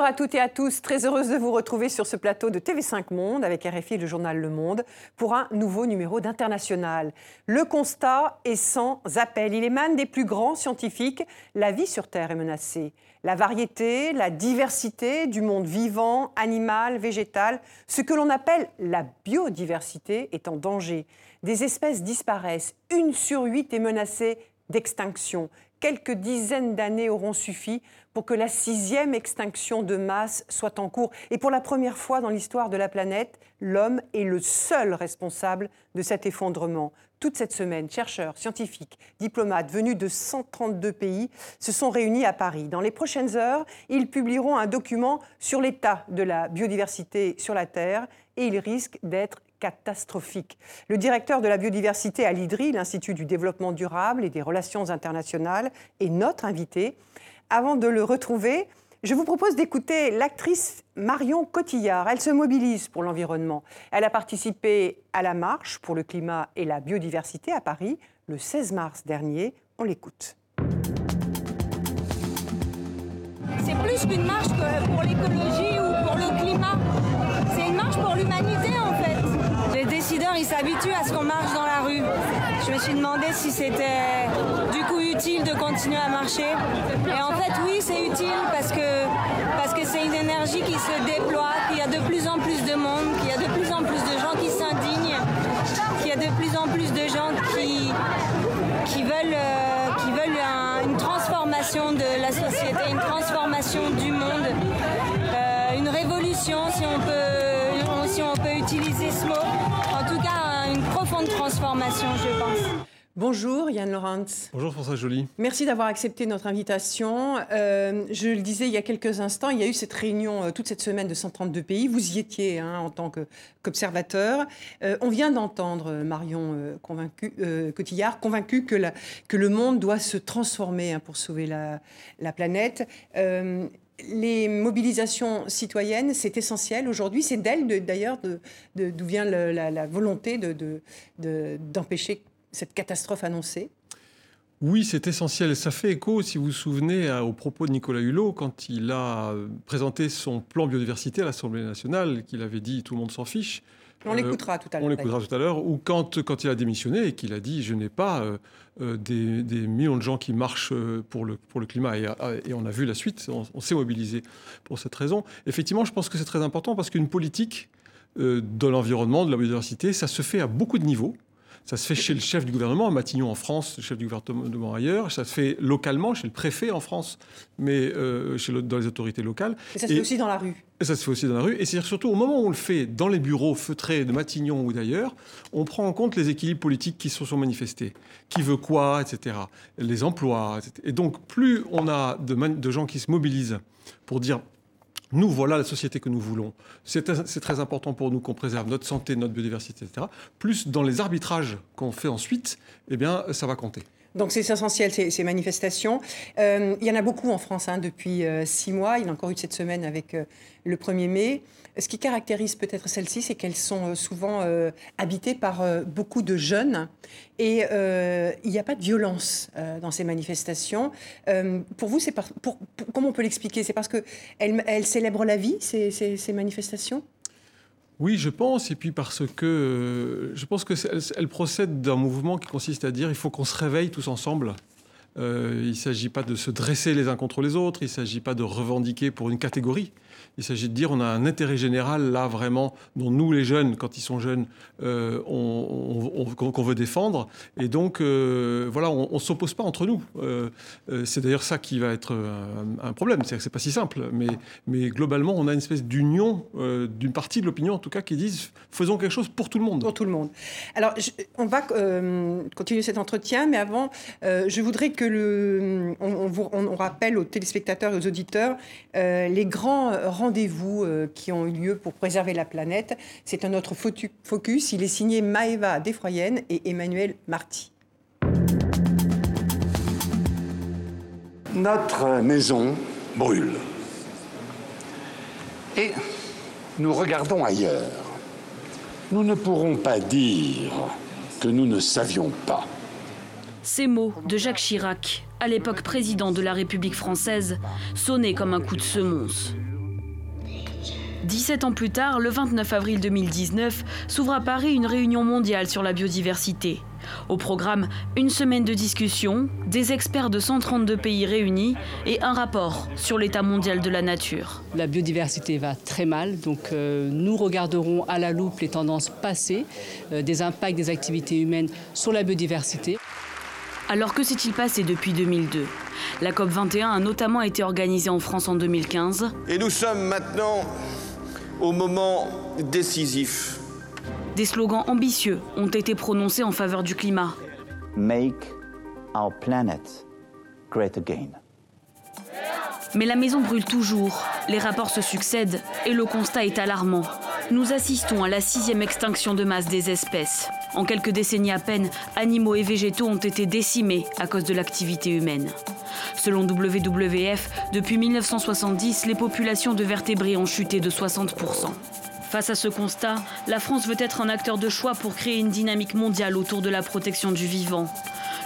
Bonjour à toutes et à tous, très heureuse de vous retrouver sur ce plateau de TV5 Monde avec RFI et le journal Le Monde pour un nouveau numéro d'International. Le constat est sans appel, il émane des plus grands scientifiques, la vie sur Terre est menacée. La variété, la diversité du monde vivant, animal, végétal, ce que l'on appelle la biodiversité est en danger. Des espèces disparaissent, une sur huit est menacée d'extinction quelques dizaines d'années auront suffi pour que la sixième extinction de masse soit en cours. Et pour la première fois dans l'histoire de la planète, l'homme est le seul responsable de cet effondrement. Toute cette semaine, chercheurs, scientifiques, diplomates venus de 132 pays se sont réunis à Paris. Dans les prochaines heures, ils publieront un document sur l'état de la biodiversité sur la Terre et ils risquent d'être catastrophique. Le directeur de la biodiversité à l'IDRI, l'Institut du développement durable et des relations internationales, est notre invité. Avant de le retrouver, je vous propose d'écouter l'actrice Marion Cotillard. Elle se mobilise pour l'environnement. Elle a participé à la marche pour le climat et la biodiversité à Paris le 16 mars dernier. On l'écoute. C'est plus qu'une marche pour l'écologie ou pour le climat. C'est une marche pour l'humanité en fait les décideurs ils s'habituent à ce qu'on marche dans la rue. Je me suis demandé si c'était du coup utile de continuer à marcher. Et en fait oui c'est utile parce que parce que c'est une énergie qui se déploie, qu'il y a de plus en plus de monde, qu'il y a de plus en plus de gens qui s'indignent, qu'il y a de plus en plus de gens qui, qui veulent, euh, qui veulent une transformation de la société, une transformation du monde, euh, une révolution si on peut, si on peut utiliser ce mot transformation, je pense. Bonjour Yann Laurent. Bonjour François Joly. Merci d'avoir accepté notre invitation. Euh, je le disais il y a quelques instants, il y a eu cette réunion euh, toute cette semaine de 132 pays. Vous y étiez hein, en tant qu'observateur. Euh, on vient d'entendre Marion convaincu, Cotillard convaincue que, que, le monde doit se transformer hein, pour sauver la, la planète les mobilisations citoyennes, c'est essentiel aujourd'hui. C'est d'elles, d'ailleurs, d'où vient la, volonté d'empêcher cette catastrophe annoncée. Oui, c'est essentiel. Ça fait écho, si vous vous souvenez, aux propos de Nicolas Hulot quand il a présenté son plan biodiversité à l'Assemblée nationale, qu'il avait dit tout le monde s'en fiche. On l'écoutera tout à l'heure. On l'écoutera tout à l'heure. Ou quand, quand il a démissionné et qu'il a dit Je n'ai pas euh, euh, des, des, millions de gens qui marchent euh, pour le, pour le climat. Et, et on a vu la suite, on, s'est mobilisé pour cette raison. Effectivement, je pense que c'est très important parce qu'une politique de l'environnement, de la biodiversité, ça se fait à beaucoup de niveaux. Ça se fait chez le chef du gouvernement, Matignon en France, le chef du gouvernement ailleurs. Ça se fait localement, chez le préfet en France, mais euh, chez dans les autorités locales. Et ça se fait aussi dans la rue. Et ça se fait aussi dans la rue. Et c'est surtout au moment où on le fait dans les bureaux feutrés de Matignon ou d'ailleurs, on prend en compte les équilibres politiques qui se sont manifestés. Qui veut quoi, etc. Les emplois. Etc. Et donc, plus on a de, de gens qui se mobilisent pour dire nous, voilà la société que nous voulons. C'est très important pour nous qu'on préserve notre santé, notre biodiversité, etc. Plus dans les arbitrages qu'on fait ensuite, eh bien, ça va compter. Donc c'est essentiel ces, manifestations. Euh, il y en a beaucoup en France hein, depuis euh, six mois. Il y en a encore eu cette semaine avec euh, le 1er mai. Ce qui caractérise peut-être celles-ci, c'est qu'elles sont souvent habitées par beaucoup de jeunes. Et il n'y a pas de violence dans ces manifestations. pour vous, c'est comment on peut l'expliquer? C'est parce qu'elles elles célèbrent la vie ces, ces manifestations? Oui, je pense, et puis parce que euh, je pense qu'elle procède d'un mouvement qui consiste à dire il faut qu'on se réveille tous ensemble. Euh, il ne s'agit pas de se dresser les uns contre les autres, il ne s'agit pas de revendiquer pour une catégorie. Il s'agit de dire on a un intérêt général là vraiment dont nous les jeunes, quand ils sont jeunes, euh, on, qu'on veut défendre. Et donc euh, voilà, on, ne s'oppose pas entre nous. c'est d'ailleurs ça qui va être un, problème. C'est que c'est pas si simple, mais, mais globalement on a une espèce d'union d'une partie de l'opinion en tout cas qui disent faisons quelque chose pour tout le monde. Pour tout le monde. Alors on va continuer cet entretien, mais avant je voudrais que on, rappelle aux téléspectateurs et aux auditeurs euh, les grands rendez-vous euh, qui ont eu lieu pour préserver la planète. C'est un autre focus. Il est signé Maëva Desfroyenne et Emmanuel Marty. Notre maison brûle. Et nous regardons ailleurs. Nous ne pourrons pas dire que nous ne savions pas. Ces mots de Jacques Chirac, à l'époque président de la République française, sonnaient comme un coup de semonce. 17 ans plus tard, le 29 avril 2019, s'ouvre à Paris une réunion mondiale sur la biodiversité. Au programme, une semaine de discussion, des experts de 132 pays réunis et un rapport sur l'état mondial de la nature. La biodiversité va très mal, donc euh, nous regarderons à la loupe les tendances passées, euh, des impacts des activités humaines sur la biodiversité. Alors que s'est-il passé depuis 2002 La COP21 a notamment été organisée en France en 2015. Et nous sommes maintenant au moment décisif des slogans ambitieux ont été prononcés en faveur du climat. Make our planet great again. Mais la maison brûle toujours, les rapports se succèdent et le constat est alarmant. Nous assistons à la sixième extinction de masse des espèces. En quelques décennies à peine, animaux et végétaux ont été décimés à cause de l'activité humaine. Selon WWF, depuis 1970, les populations de vertébrés ont chuté de 60%. Face à ce constat, la France veut être un acteur de choix pour créer une dynamique mondiale autour de la protection du vivant.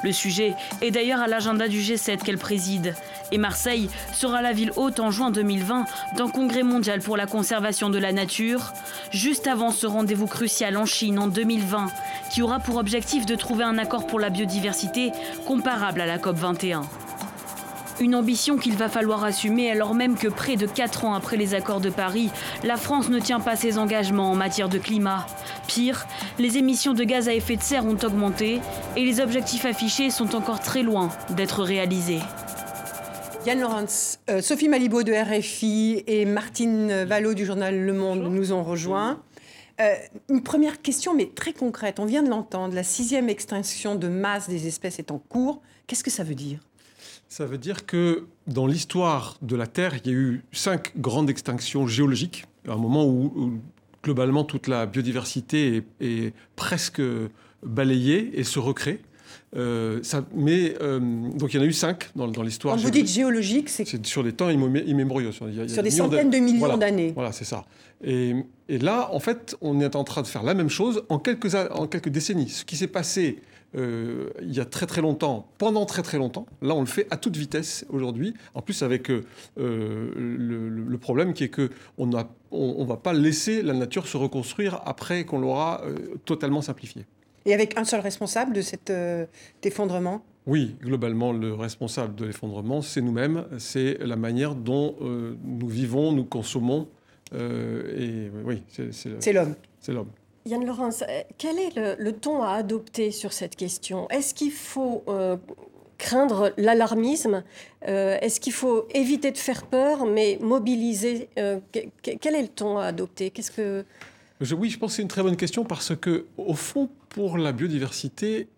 Le sujet est d'ailleurs à l'agenda du G7 qu'elle préside. Et Marseille sera la ville haute en juin 2020 d'un congrès mondial pour la conservation de la nature, juste avant ce rendez-vous crucial en Chine en 2020, qui aura pour objectif de trouver un accord pour la biodiversité comparable à la COP 21. Une ambition qu'il va falloir assumer alors même que près de 4 ans après les accords de Paris, la France ne tient pas ses engagements en matière de climat. Pire, les émissions de gaz à effet de serre ont augmenté et les objectifs affichés sont encore très loin d'être réalisés. Yann Laurence, euh, Sophie Malibaud de RFI et Martine Vallot du journal Le Monde nous ont rejoints. Euh, une première question, mais très concrète. On vient de l'entendre. La sixième extinction de masse des espèces est en cours. Qu'est-ce que ça veut dire? Ça veut dire que dans l'histoire de la Terre, il y a eu cinq grandes extinctions géologiques, à un moment où, globalement toute la biodiversité est, presque balayée et se recrée. Euh, ça, mais euh, donc il y en a eu cinq dans, l'histoire. Quand vous dites géologique, c'est sur des temps immémoriaux. Sur, sur des centaines de, millions d'années. Voilà, c'est ça. Et, et, là, en fait, on est en train de faire la même chose en quelques, en quelques décennies. Ce qui s'est passé euh, il y a très très longtemps, pendant très très longtemps. Là, on le fait à toute vitesse aujourd'hui. En plus, avec euh, le, problème qui est que on ne on, va pas laisser la nature se reconstruire après qu'on l'aura euh, totalement simplifié. Et avec un seul responsable de cet effondrement? Oui, globalement, le responsable de l'effondrement, c'est nous-mêmes, c'est la manière dont nous vivons, nous consommons. et oui, c'est l'homme. C'est l'homme. Yann Laurence, euh, quel est le, ton à adopter sur cette question? Est-ce qu'il faut euh, craindre l'alarmisme? Euh, Est-ce qu'il faut éviter de faire peur, mais mobiliser Quel est le ton à adopter? Qu'est-ce que oui, je pense que c'est une très bonne question parce que, au fond, pour la biodiversité,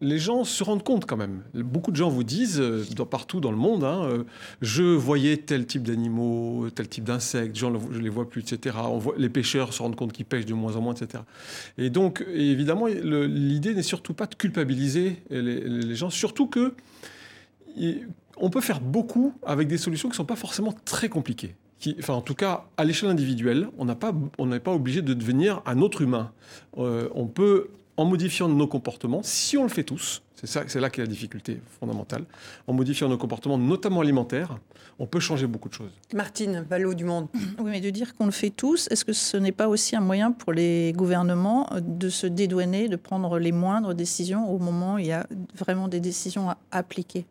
les gens se rendent compte quand même. Beaucoup de gens vous disent, euh, partout dans le monde, hein, euh, je voyais tel type d'animaux, tel type d'insectes, je ne les vois plus, etc. les pêcheurs se rendent compte qu'ils pêchent de moins en moins, etc. Et donc, évidemment, l'idée n'est surtout pas de culpabiliser les, gens, surtout que on peut faire beaucoup avec des solutions qui ne sont pas forcément très compliquées. enfin, en tout cas, à l'échelle individuelle, on n'est pas, pas obligé de devenir un autre humain. Euh, on peut en modifiant nos comportements, si on le fait tous, c'est ça, c'est là qu'est la difficulté fondamentale, en modifiant nos comportements, notamment alimentaires, on peut changer beaucoup de choses. Martine Ballot du Monde. Oui, mais de dire qu'on le fait tous, est-ce que ce n'est pas aussi un moyen pour les gouvernements de se dédouaner, de prendre les moindres décisions au moment où il y a vraiment des décisions à appliquer?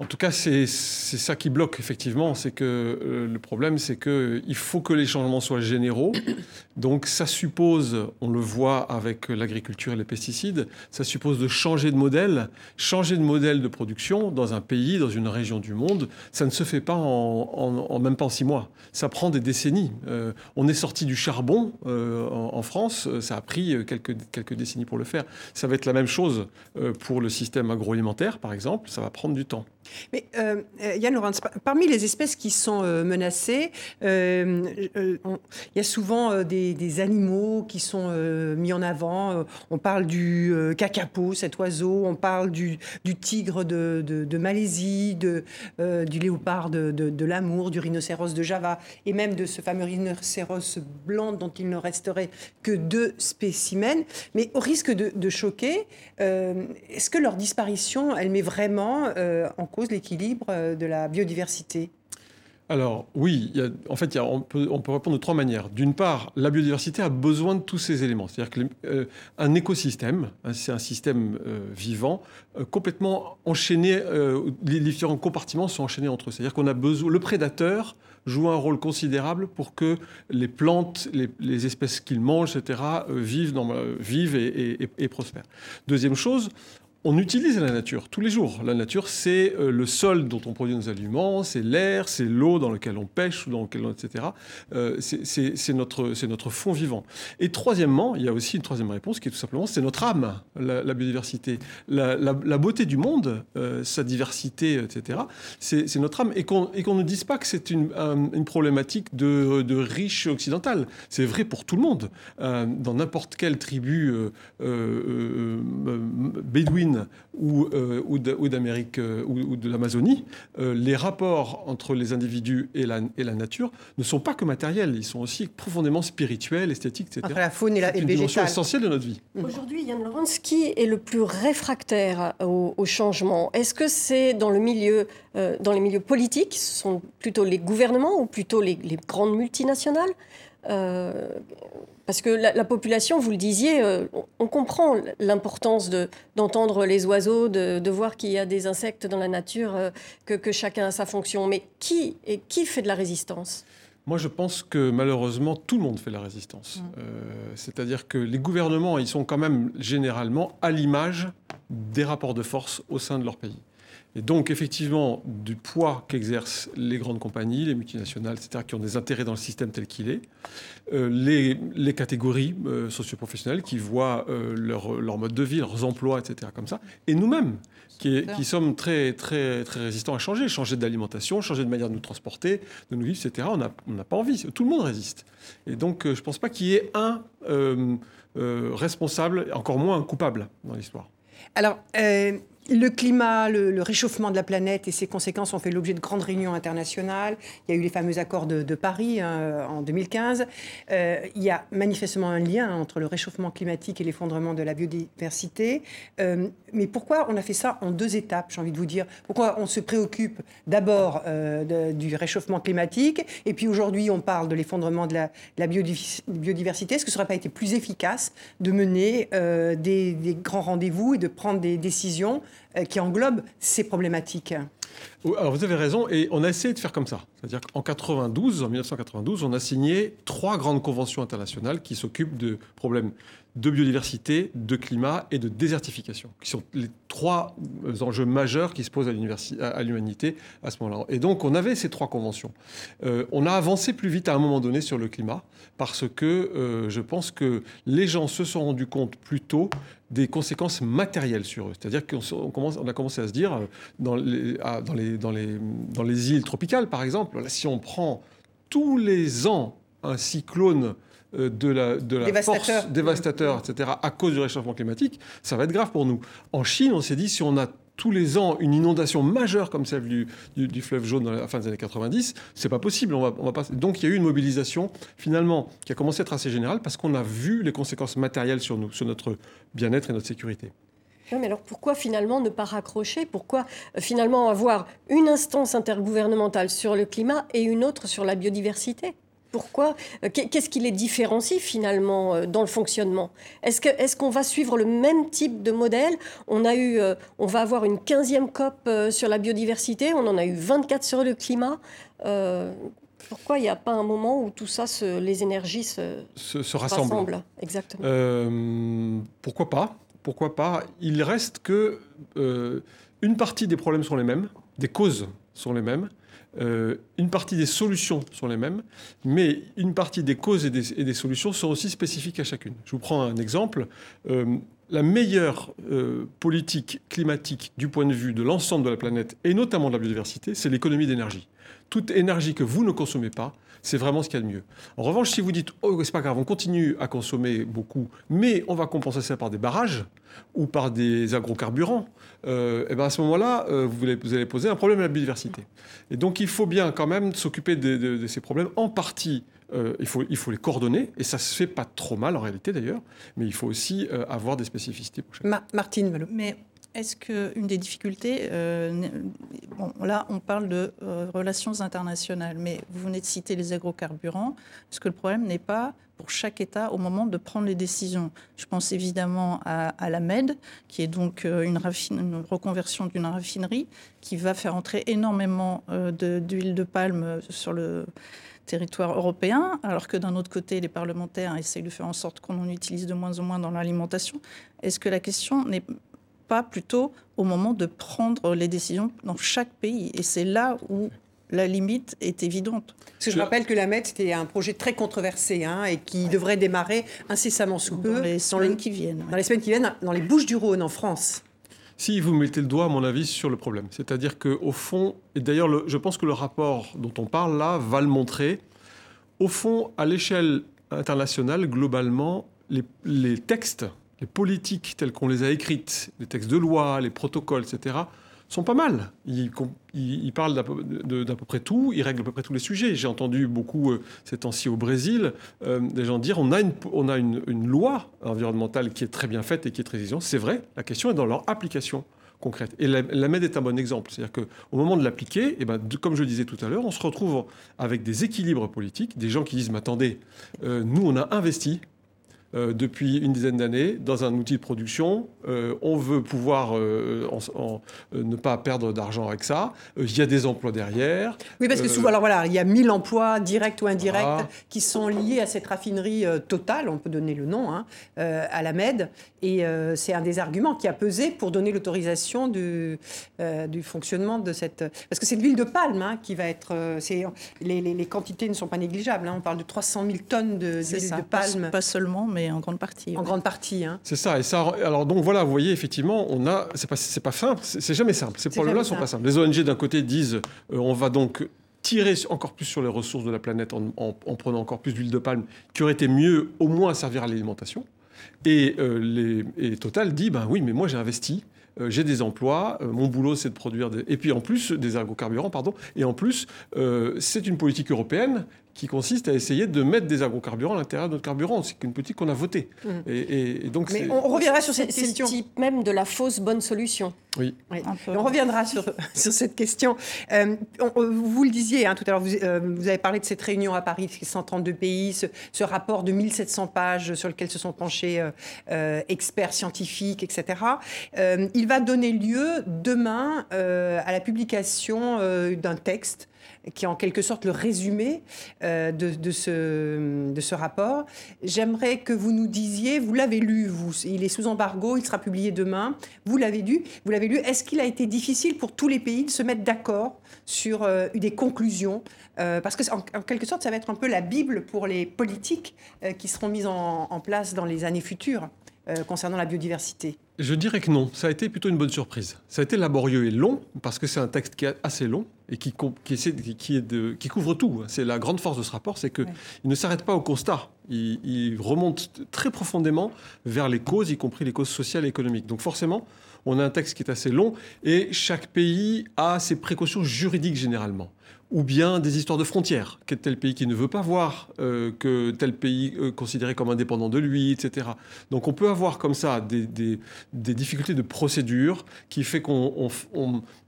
En tout cas, c'est ça qui bloque, effectivement. C'est que euh, le problème, c'est qu'il faut que les changements soient généraux. Donc, ça suppose, on le voit avec l'agriculture et les pesticides, ça suppose de changer de modèle. Changer de modèle de production dans un pays, dans une région du monde, ça ne se fait pas en, même pas en six mois. Ça prend des décennies. Euh, on est sorti du charbon euh, en, France, ça a pris quelques, quelques décennies pour le faire. Ça va être la même chose pour le système agroalimentaire, par exemple. Ça va prendre du temps. Mais euh, euh, Yann Laurence, parmi les espèces qui sont euh, menacées, il y a souvent des, animaux qui sont mis en avant. On parle du kakapo, cet oiseau, on parle du, tigre de, Malaisie, du léopard de, l'amour, du rhinocéros de Java, et même de ce fameux rhinocéros blanc dont il ne resterait que deux spécimens. Mais au risque de, choquer, est-ce que leur disparition, elle met vraiment en cause l'équilibre euh, de la biodiversité alors oui, en fait, on, peut, répondre de trois manières. D'une part, la biodiversité a besoin de tous ces éléments. C'est-à-dire qu'un euh, écosystème, hein, c'est un système euh, vivant, complètement enchaîné, les différents compartiments sont enchaînés entre eux. C'est-à-dire qu'on a besoin, le prédateur joue un rôle considérable pour que les plantes, les, espèces qu'il mange, etc., vivent, vivent et prospèrent. Deuxième chose, on utilise la nature tous les jours. La nature, c'est euh, le sol dont on produit nos aliments, c'est l'air, c'est l'eau dans laquelle on pêche, dans lequel, etc. Euh, c'est notre, fond vivant. Et troisièmement, il y a aussi une troisième réponse qui est tout simplement, c'est notre âme, la, biodiversité. La, beauté du monde, euh, sa diversité, etc., c'est notre âme. Et qu'on ne dise pas que c'est une, problématique de, de riche occidental. C'est vrai pour tout le monde. dans n'importe quelle tribu bédouine, ou, euh, ou d'Amérique euh, ou, de l'Amazonie, euh, les rapports entre les individus et la, et la, nature ne sont pas que matériels, ils sont aussi profondément spirituels, esthétiques, etc. Entre la faune et, la, et le végétal. une dimension essentielle de notre vie. Mmh. Aujourd'hui, Yann Laurence, qui est le plus réfractaire au, changement Est-ce que c'est dans, le milieu, dans les milieux politiques, ce sont plutôt les gouvernements ou plutôt les, les grandes multinationales parce que la, population, vous le disiez, euh, on comprend l'importance d'entendre les oiseaux, de, voir qu'il y a des insectes dans la nature, euh, que, chacun a sa fonction. Mais qui, et qui fait de la résistance? Moi, je pense que malheureusement, tout le monde fait de la résistance. Mmh. Euh, c'est-à-dire que les gouvernements, ils sont quand même généralement à l'image des rapports de force au sein de leur pays. Et donc, effectivement, du poids qu'exercent les grandes compagnies, les multinationales, etc., qui ont des intérêts dans le système tel qu'il est, euh, les, les, catégories euh, socioprofessionnelles qui voient euh, leur, leur, mode de vie, leurs emplois, etc., comme ça, et nous-mêmes, qui, qui, sommes très, très, très résistants à changer, changer d'alimentation, changer de manière de nous transporter, de nous vivre, etc., on n'a pas envie. Tout le monde résiste. Et donc, je ne pense pas qu'il y ait un responsable, encore moins un coupable dans l'histoire. Alors, le climat, le, réchauffement de la planète et ses conséquences ont fait l'objet de grandes réunions internationales. Il y a eu les fameux accords de, Paris hein, en 2015. Euh, il y a manifestement un lien entre le réchauffement climatique et l'effondrement de la biodiversité. Euh, mais pourquoi on a fait ça en deux étapes, j'ai envie de vous dire? Pourquoi on se préoccupe d'abord euh, du réchauffement climatique et puis aujourd'hui on parle de l'effondrement de la, biodiversité? Est-ce que ça n'aurait pas été plus efficace de mener des, grands rendez-vous et de prendre des décisions qui englobe ces problématiques. Alors vous avez raison, et on a essayé de faire comme ça. C'est-à-dire qu'en 92, en 1992, on a signé trois grandes conventions internationales qui s'occupent de problèmes de biodiversité, de climat et de désertification, qui sont les trois enjeux majeurs qui se posent à l'humanité à ce moment-là. Et donc on avait ces trois conventions. Euh, on a avancé plus vite à un moment donné sur le climat, parce que euh, je pense que les gens se sont rendus compte plus tôt des conséquences matérielles sur eux. C'est-à-dire qu'on on a commencé à se dire, euh, dans les, dans, les, dans, les, dans les îles tropicales par exemple, si on prend tous les ans un cyclone de la, de la dévastateur. force dévastateur, etc., à cause du réchauffement climatique, ça va être grave pour nous. En Chine, on s'est dit, si on a tous les ans une inondation majeure comme celle du, du, fleuve jaune à la fin des années 90, c'est pas possible. On va, on va pas... Donc il y a eu une mobilisation finalement qui a commencé à être assez générale parce qu'on a vu les conséquences matérielles sur nous, sur notre bien-être et notre sécurité. mais alors pourquoi finalement ne pas raccrocher? Pourquoi euh, finalement avoir une instance intergouvernementale sur le climat et une autre sur la biodiversité? Pourquoi euh, Qu'est-ce qui les différencie finalement euh, dans le fonctionnement? Est-ce qu'on va suivre le même type de modèle? On a eu, euh, on va avoir une 15e COP sur la biodiversité, on en a eu 24 sur le climat. pourquoi il n'y a pas un moment où tout ça, les énergies se, se, rassemblent. Exactement. pourquoi pas? Pourquoi pas? Il reste que une partie des problèmes sont les mêmes, des causes sont les mêmes. Euh, une partie des solutions sont les mêmes, mais une partie des causes et des, solutions sont aussi spécifiques à chacune. Je vous prends un exemple. Euh, la meilleure euh, politique climatique du point de vue de l'ensemble de la planète, et notamment de la biodiversité, c'est l'économie d'énergie. Toute énergie que vous ne consommez pas, c'est vraiment ce qu'il y a de mieux. En revanche, si vous dites, oh, c'est pas grave, on continue à consommer beaucoup, mais on va compenser ça par des barrages ou par des agrocarburants, euh, et ben à ce moment-là, euh, vous, allez, poser un problème à la biodiversité. Et donc, il faut bien quand même s'occuper de, ces problèmes. En partie, euh, il, faut, il faut les coordonner, et ça se fait pas trop mal en réalité d'ailleurs, mais il faut aussi avoir des spécificités. Martine Mais est-ce qu'une des difficultés, euh, là, on parle de euh, relations internationales, mais vous venez de citer les agrocarburants, parce que le problème n'est pas pour chaque État au moment de prendre les décisions. Je pense évidemment à, la MED, qui est donc euh, une, reconversion d'une raffinerie qui va faire entrer énormément d'huile de, palme sur le territoire européen, alors que d'un autre côté, les parlementaires essayent de faire en sorte qu'on en utilise de moins en moins dans l'alimentation. Est-ce que la question n'est pas plutôt au moment de prendre les décisions dans chaque pays Et c'est là où la limite est évidente. Parce que je rappelle que la MED, c'était un projet très controversé hein, et qui devrait démarrer incessamment sous peu. Dans les semaines qui viennent. Dans les semaines qui viennent, dans les Bouches du Rhône, en France. Si vous mettez le doigt, à mon avis, sur le problème. C'est-à-dire qu'au fond, et d'ailleurs, je pense que le rapport dont on parle là va le montrer, au fond, à l'échelle internationale, globalement, les, les textes, les politiques telles qu'on les a écrites, les textes de loi, les protocoles, etc., sont pas mal. Ils, parlent d'à peu, près tout, ils règlent à peu près tous les sujets. J'ai entendu beaucoup euh, ces temps-ci au Brésil euh, des gens dire on a, une, loi environnementale qui est très bien faite et qui est très exigeante. C'est vrai, la question est dans leur application concrète. Et la, MED est un bon exemple. C'est-à-dire qu'au moment de l'appliquer, eh ben, comme je le disais tout à l'heure, on se retrouve avec des équilibres politiques, des gens qui disent mais attendez, euh, nous on a investi euh, depuis une dizaine d'années dans un outil de production. Euh, on veut pouvoir euh, ne pas perdre d'argent avec ça. Il y a des emplois derrière. Oui, parce que souvent, alors voilà, il y a 1000 emplois directs ou indirects qui sont liés à cette raffinerie totale, on peut donner le nom, hein, à la MED. Et c'est un des arguments qui a pesé pour donner l'autorisation du, du fonctionnement de cette. Parce que c'est de l'huile de palme hein, qui va être. Les, les, les, quantités ne sont pas négligeables. Hein. On parle de 300 000 tonnes d'huile de, de palme. Pas seulement, mais en grande partie. En grande partie, hein. C'est ça. Et ça. Alors donc voilà, vous voyez effectivement, on a. C'est pas, c'est pas simple. C'est jamais simple. Ces problèmes-là sont pas simples. Les ONG d'un côté disent, euh, on va donc tirer encore plus sur les ressources de la planète en, prenant encore plus d'huile de palme, qui aurait été mieux au moins à servir à l'alimentation. Et, euh, les, et Total dit, ben oui, mais moi j'ai investi. Euh, j'ai des emplois, mon boulot c'est de produire des... Et puis en plus, des agrocarburants, pardon, et en plus, c'est une politique européenne qui consiste à essayer de mettre des agrocarburants à l'intérieur de notre carburant. C'est une politique qu'on a votée. Mmh. Et, donc Mais on reviendra sur cette question. C'est le type même de la fausse bonne solution. Oui. On reviendra sur, sur cette question. Euh, vous le disiez hein, tout à l'heure, vous, euh, vous, avez parlé de cette réunion à Paris, 132 pays, ce, rapport de 1700 pages sur lequel se sont penchés euh, experts scientifiques, etc. il va donner lieu demain à la publication d'un texte qui est en quelque sorte le résumé euh, de, ce, rapport. J'aimerais que vous nous disiez, vous l'avez lu, il est sous embargo, il sera publié demain, vous l'avez lu, vous l'avez lu, est-ce qu'il a été difficile pour tous les pays de se mettre d'accord sur euh, des conclusions euh, Parce que en, quelque sorte, ça va être un peu la Bible pour les politiques qui seront mises en, place dans les années futures concernant la biodiversité. Je dirais que non, ça a été plutôt une bonne surprise. Ça a été laborieux et long, parce que c'est un texte qui est assez long et qui, qui, couvre tout. C'est la grande force de ce rapport, c'est qu'il ne s'arrête pas au constat. Il, remonte très profondément vers les causes, y compris les causes sociales et économiques. Donc forcément, on a un texte qui est assez long et chaque pays a ses précautions juridiques généralement ou bien des histoires de frontières. Quel tel pays qui ne veut pas voir euh, que tel pays euh, considéré comme indépendant de lui, etc. Donc on peut avoir comme ça des, difficultés de procédure qui fait qu'on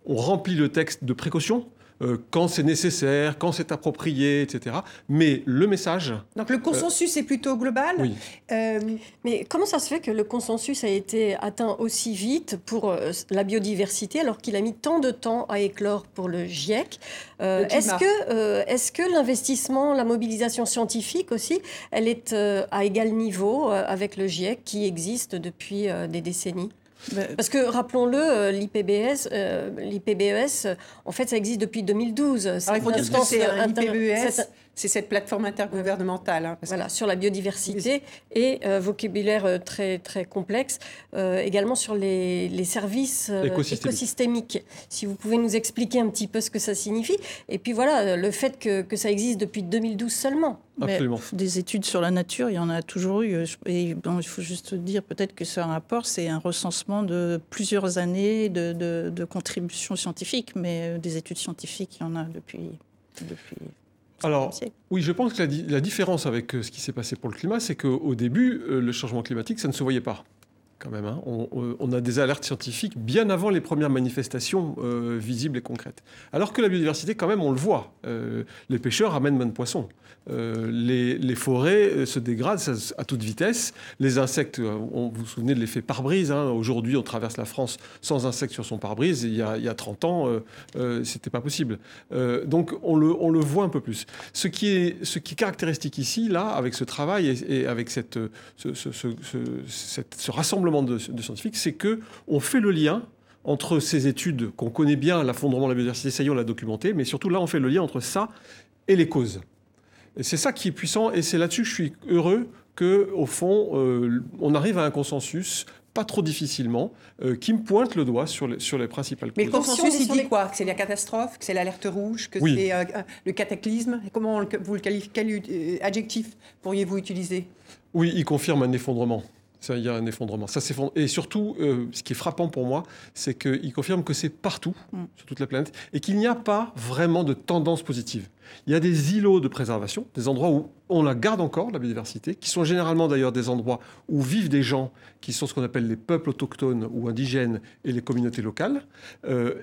remplit le texte de précaution euh, quand c'est nécessaire, quand c'est approprié, etc. Mais le message. Donc le consensus est plutôt global. Oui. Euh, mais comment ça se fait que le consensus a été atteint aussi vite pour euh, la biodiversité alors qu'il a mis tant de temps à éclore pour le GIEC? Est-ce que, est que l'investissement, la mobilisation scientifique aussi, elle est à égal niveau avec le GIEC qui existe depuis des décennies? Parce que rappelons-le, euh, l'IPBS, euh, l'IPBES, en fait, ça existe depuis 2012. Alors, il faut dire que c'est un IPBES. C'est cette plateforme intergouvernementale. Hein, voilà, sur la biodiversité et euh, vocabulaire euh, très, très complexe, euh, également sur les, les services écosystémiques. Si vous pouvez nous expliquer un petit peu ce que ça signifie. Et puis voilà, le fait que, que ça existe depuis 2012 seulement. Absolument. des études sur la nature, il y en a toujours eu. Et bon, il faut juste dire peut-être que ce rapport, c'est un recensement de plusieurs années de, de, de contributions scientifiques, mais des études scientifiques, il y en a depuis, depuis alors, oui, je pense que la, différence avec euh, ce qui s'est passé pour le climat, c'est qu'au début, euh, le changement climatique, ça ne se voyait pas. Quand même. Hein. On, a des alertes scientifiques bien avant les premières manifestations euh, visibles et concrètes. Alors que la biodiversité, quand même, on le voit. Euh, les pêcheurs amènent moins de poissons. Euh, les, forêts se dégradent à, toute vitesse. Les insectes, vous vous souvenez de l'effet pare-brise. Hein. Aujourd'hui, on traverse la France sans insectes sur son pare-brise. Il, y a 30 ans, c'était pas possible. donc, on le, voit un peu plus. Ce qui, est, caractéristique ici, là, avec ce travail et, avec ce rassemblement de, scientifiques, c'est que on fait le lien entre ces études qu'on connaît bien, l'affondrement de la biodiversité, ça y est, on l'a documenté, mais surtout là, on fait le lien entre ça et les causes. Et c'est ça qui est puissant, et c'est là-dessus que je suis heureux que, au fond, euh, on arrive à un consensus pas trop difficilement, euh, qui me pointe le doigt sur les, sur les principales causes. Mais le consensus, il dit quoi Que c'est la catastrophe, que c'est l'alerte rouge, que c'est euh, le cataclysme? Comment vous le qualifiez Quel adjectif pourriez-vous utiliser? Oui, il confirme un effondrement il y a un effondrement. Ça s'effondre. Et surtout, euh, ce qui est frappant pour moi, c'est qu'il confirme que c'est partout, mm. sur toute la planète, et qu'il n'y a pas vraiment de tendance positive. Il y a des îlots de préservation, des endroits où on la garde encore, la biodiversité, qui sont généralement d'ailleurs des endroits où vivent des gens qui sont ce qu'on appelle les peuples autochtones ou indigènes et les communautés locales. Euh,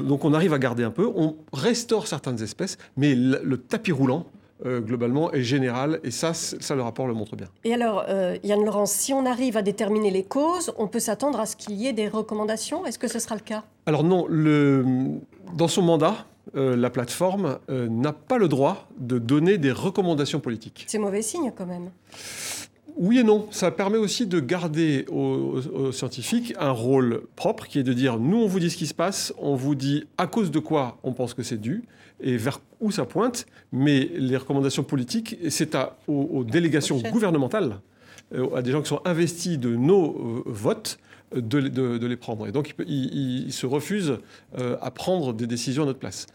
donc on arrive à garder un peu, on restaure certaines espèces, mais le tapis roulant, euh, globalement est général et ça, ça le rapport le montre bien. Et alors, euh, Yann Laurence, si on arrive à déterminer les causes, on peut s'attendre à ce qu'il y ait des recommandations? Est-ce que ce sera le cas? Alors non, le, dans son mandat, euh, la plateforme n'a pas le droit de donner des recommandations politiques. C'est mauvais signe quand même. Oui et non. Ça permet aussi de garder aux, scientifiques un rôle propre qui est de dire nous, on vous dit ce qui se passe, on vous dit à cause de quoi on pense que c'est dû et vers où ça pointe. Mais les recommandations politiques, c'est aux, délégations gouvernementales, euh, à des gens qui sont investis de nos euh, votes, de, les prendre. Et donc, ils, se refusent euh, à prendre des décisions à notre place.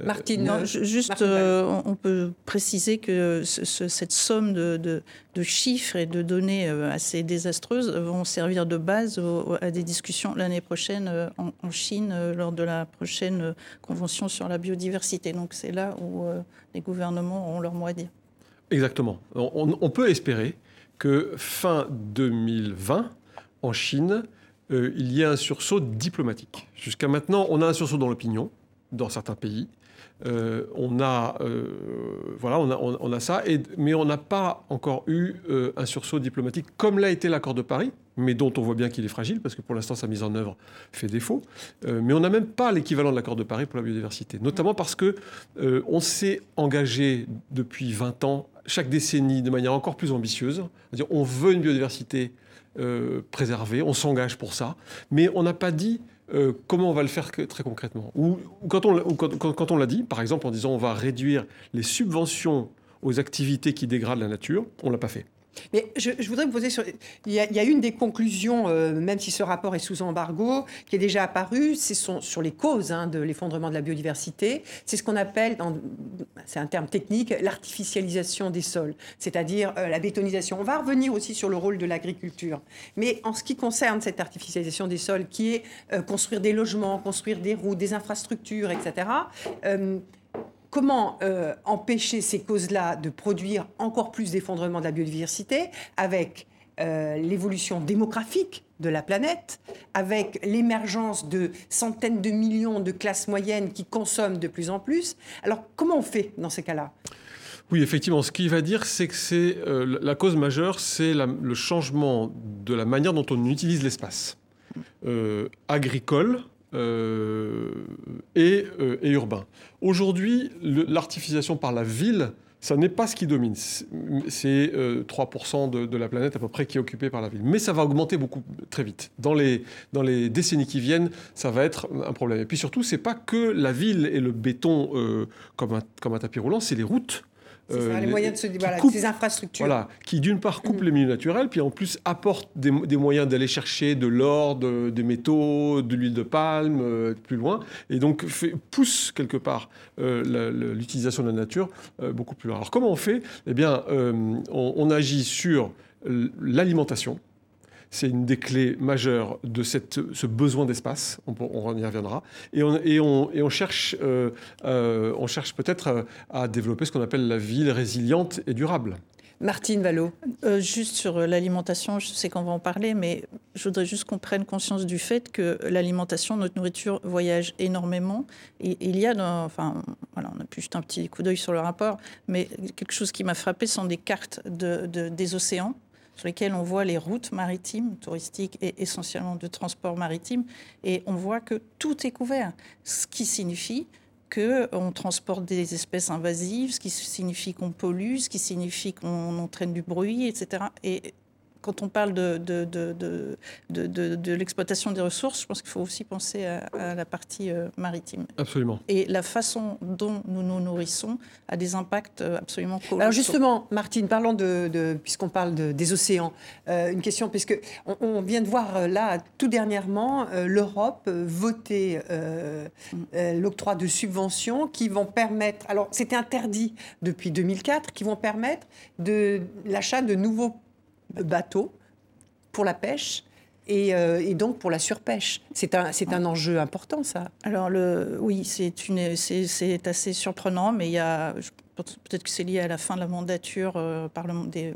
Euh, Martine, juste, euh, on peut préciser que cette somme de, chiffres et de données euh, assez désastreuses vont servir de base à des discussions l'année prochaine en, Chine lors de la prochaine convention sur la biodiversité. Donc c'est là où les gouvernements auront leur mot à dire. Exactement. On, peut espérer que fin 2020, en Chine, il y ait un sursaut diplomatique. Jusqu'à maintenant, on a un sursaut dans l'opinion dans certains pays. Euh, on, a, euh, voilà, on, a, ça, mais on n'a pas encore eu euh, un sursaut diplomatique comme l'a été l'accord de Paris, mais dont on voit bien qu'il est fragile, parce que pour l'instant sa mise en œuvre fait défaut. mais on n'a même pas l'équivalent de l'accord de Paris pour la biodiversité, notamment parce que on s'est engagé depuis 20 ans, chaque décennie, de manière encore plus ambitieuse. -dire on veut une biodiversité préservée, on s'engage pour ça, mais on n'a pas dit euh, comment on va le faire très concrètement Ou quand on, quand on l'a dit, par exemple en disant on va réduire les subventions aux activités qui dégradent la nature, on ne l'a pas fait. Mais je, voudrais vous poser sur. Il y, a, une des conclusions, euh, même si ce rapport est sous embargo, qui est déjà apparu, c'est sur les causes hein, de l'effondrement de la biodiversité. C'est ce qu'on appelle, c'est un terme technique, l'artificialisation des sols, c'est-à-dire euh, la bétonisation. On va revenir aussi sur le rôle de l'agriculture. Mais en ce qui concerne cette artificialisation des sols, qui est euh, construire des logements, construire des routes, des infrastructures, etc comment euh, empêcher ces causes-là de produire encore plus d'effondrement de la biodiversité avec euh, l'évolution démographique de la planète, avec l'émergence de centaines de millions de classes moyennes qui consomment de plus en plus. Alors comment on fait dans ces cas-là? Oui, effectivement, ce qu'il va dire, c'est que c'est euh, la cause majeure, c'est le changement de la manière dont on utilise l'espace agricole, euh, et, euh, et, urbain. Aujourd'hui, l'artificialisation par la ville, ça n'est pas ce qui domine. C'est 3% euh, de, de, la planète à peu près qui est occupée par la ville. Mais ça va augmenter beaucoup très vite. Dans les, dans les décennies qui viennent, ça va être un problème. Et puis surtout, c'est pas que la ville et le béton comme, un, comme un tapis roulant, c'est les routes euh, les, moyens de se voilà, ces infrastructures. Voilà, qui d'une part coupent mm. les milieux naturels, puis en plus apportent des, moyens d'aller chercher de l'or, des métaux, de l'huile de palme, euh, plus loin, et donc fait, pousse quelque part euh, l'utilisation de la nature beaucoup plus loin. Alors comment on fait? Eh bien, on agit sur l'alimentation c'est une des clés majeures de ce besoin d'espace. On, y reviendra. Et on, cherche, euh, euh, cherche peut-être à développer ce qu'on appelle la ville résiliente et durable. Martine Vallot. Euh, juste sur euh, l'alimentation, je sais qu'on va en parler, mais je voudrais juste qu'on prenne conscience du fait que l'alimentation, notre nourriture voyage énormément. Et, il y a, enfin, voilà, on a pu jeter un petit coup d'œil sur le rapport, mais quelque chose qui m'a frappé sont des cartes de, des océans sur lesquelles on voit les routes maritimes, touristiques et essentiellement de transport maritime, et on voit que tout est couvert, ce qui signifie qu'on transporte des espèces invasives, ce qui signifie qu'on pollue, ce qui signifie qu'on entraîne du bruit, etc. Et quand on parle de, de, de, de l'exploitation des ressources, je pense qu'il faut aussi penser à, la partie euh, maritime. Absolument. Et la façon dont nous nous nourrissons a des impacts euh, absolument colossaux. Alors justement, Martine, parlons de, puisqu'on parle des océans, euh, une question, puisque on, vient de voir là, tout dernièrement, l'Europe voter mm. l'octroi de subventions qui vont permettre, alors c'était interdit depuis 2004, qui vont permettre de l'achat de nouveaux bateaux pour la pêche et, euh, donc pour la surpêche. C'est un, c'est un enjeu important, ça. Alors, le, oui, c'est, une, c'est, assez surprenant, mais il y a, peut-être que c'est lié à la fin de la mandature euh,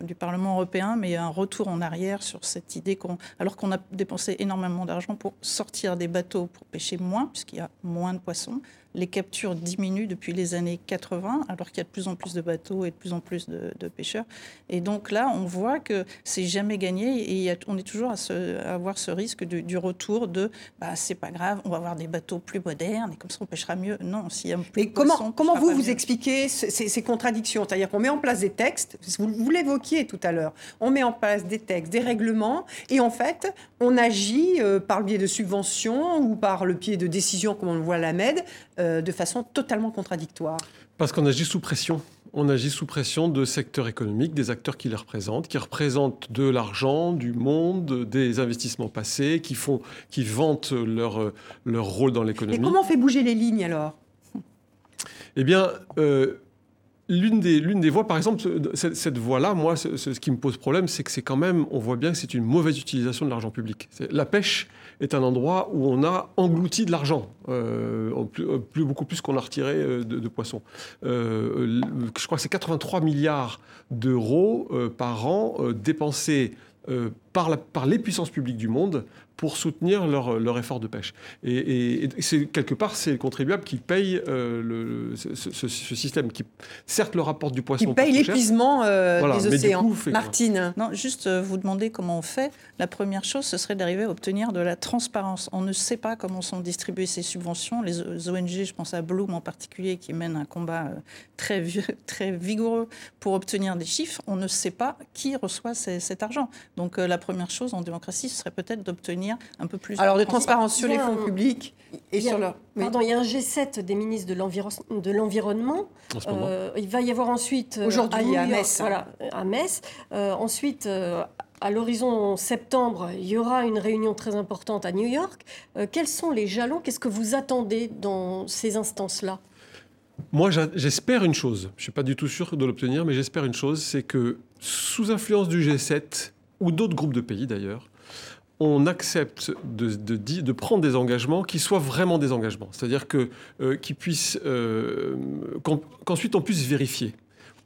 du Parlement européen, mais il y a un retour en arrière sur cette idée qu'on, alors qu'on a dépensé énormément d'argent pour sortir des bateaux pour pêcher moins, puisqu'il y a moins de poissons, les captures diminuent depuis les années 80, alors qu'il y a de plus en plus de bateaux et de plus en plus de, pêcheurs. Et donc là, on voit que c'est jamais gagné et on est toujours à, avoir ce risque du, retour de bah, c'est pas grave, on va avoir des bateaux plus modernes et comme ça on pêchera mieux. Non, s'il y a plus Mais comment, comment vous vous expliquez ces, contradictions C'est-à-dire qu'on met en place des textes, vous, vous l'évoquiez tout à l'heure, on met en place des textes, des règlements et en fait, on agit euh, par le biais de subventions ou par le biais de décisions comme on le voit à la MED euh, de façon totalement contradictoire Parce qu'on agit sous pression. On agit sous pression de secteurs économiques, des acteurs qui les représentent, qui représentent de l'argent, du monde, des investissements passés, qui, font, qui vantent leur, leur rôle dans l'économie. Et comment on fait bouger les lignes alors? Eh bien, euh, L'une des, l'une des voies, par exemple, cette, voie-là, moi, ce, qui me pose problème, c'est que c'est quand même, on voit bien que c'est une mauvaise utilisation de l'argent public. La pêche est un endroit où on a englouti de l'argent, euh, plus, plus, beaucoup plus qu'on a retiré euh, de, de poissons. Euh, je crois que c'est 83 milliards d'euros euh, par an euh, dépensés euh, par, la, par les puissances publiques du monde pour soutenir leur, leur effort de pêche. Et, et, c'est quelque part, c'est le contribuable qui paye euh, le, ce, ce, système, qui certes le rapporte du poisson. Qui paye l'épuisement euh, des océans. Martine. Non, juste euh, vous demander comment on fait. La première chose, ce serait d'arriver à obtenir de la transparence. On ne sait pas comment sont distribuées ces subventions. Les ONG, je pense à Bloom en particulier, qui mène un combat très, très vigoureux pour obtenir des chiffres. On ne sait pas qui reçoit cet argent. Donc la première chose en démocratie, ce serait peut-être d'obtenir un peu plus. Alors de transparence sur les fonds publics et sur leur. Pardon, il y a un G7 des ministres de l'environnement. Euh, il va y avoir ensuite euh, aujourd'hui à, Metz. Voilà, à Metz. Euh, ensuite. à l'horizon septembre, il y aura une réunion très importante à New York. quels sont les jalons? Qu'est-ce que vous attendez dans ces instances-là? Moi, j'espère une chose. Je ne suis pas du tout sûr de l'obtenir, mais j'espère une chose, c'est que sous influence du G7 ou d'autres groupes de pays d'ailleurs, on accepte de, prendre des engagements qui soient vraiment des engagements. C'est-à-dire euh, euh, qu'ensuite on puisse vérifier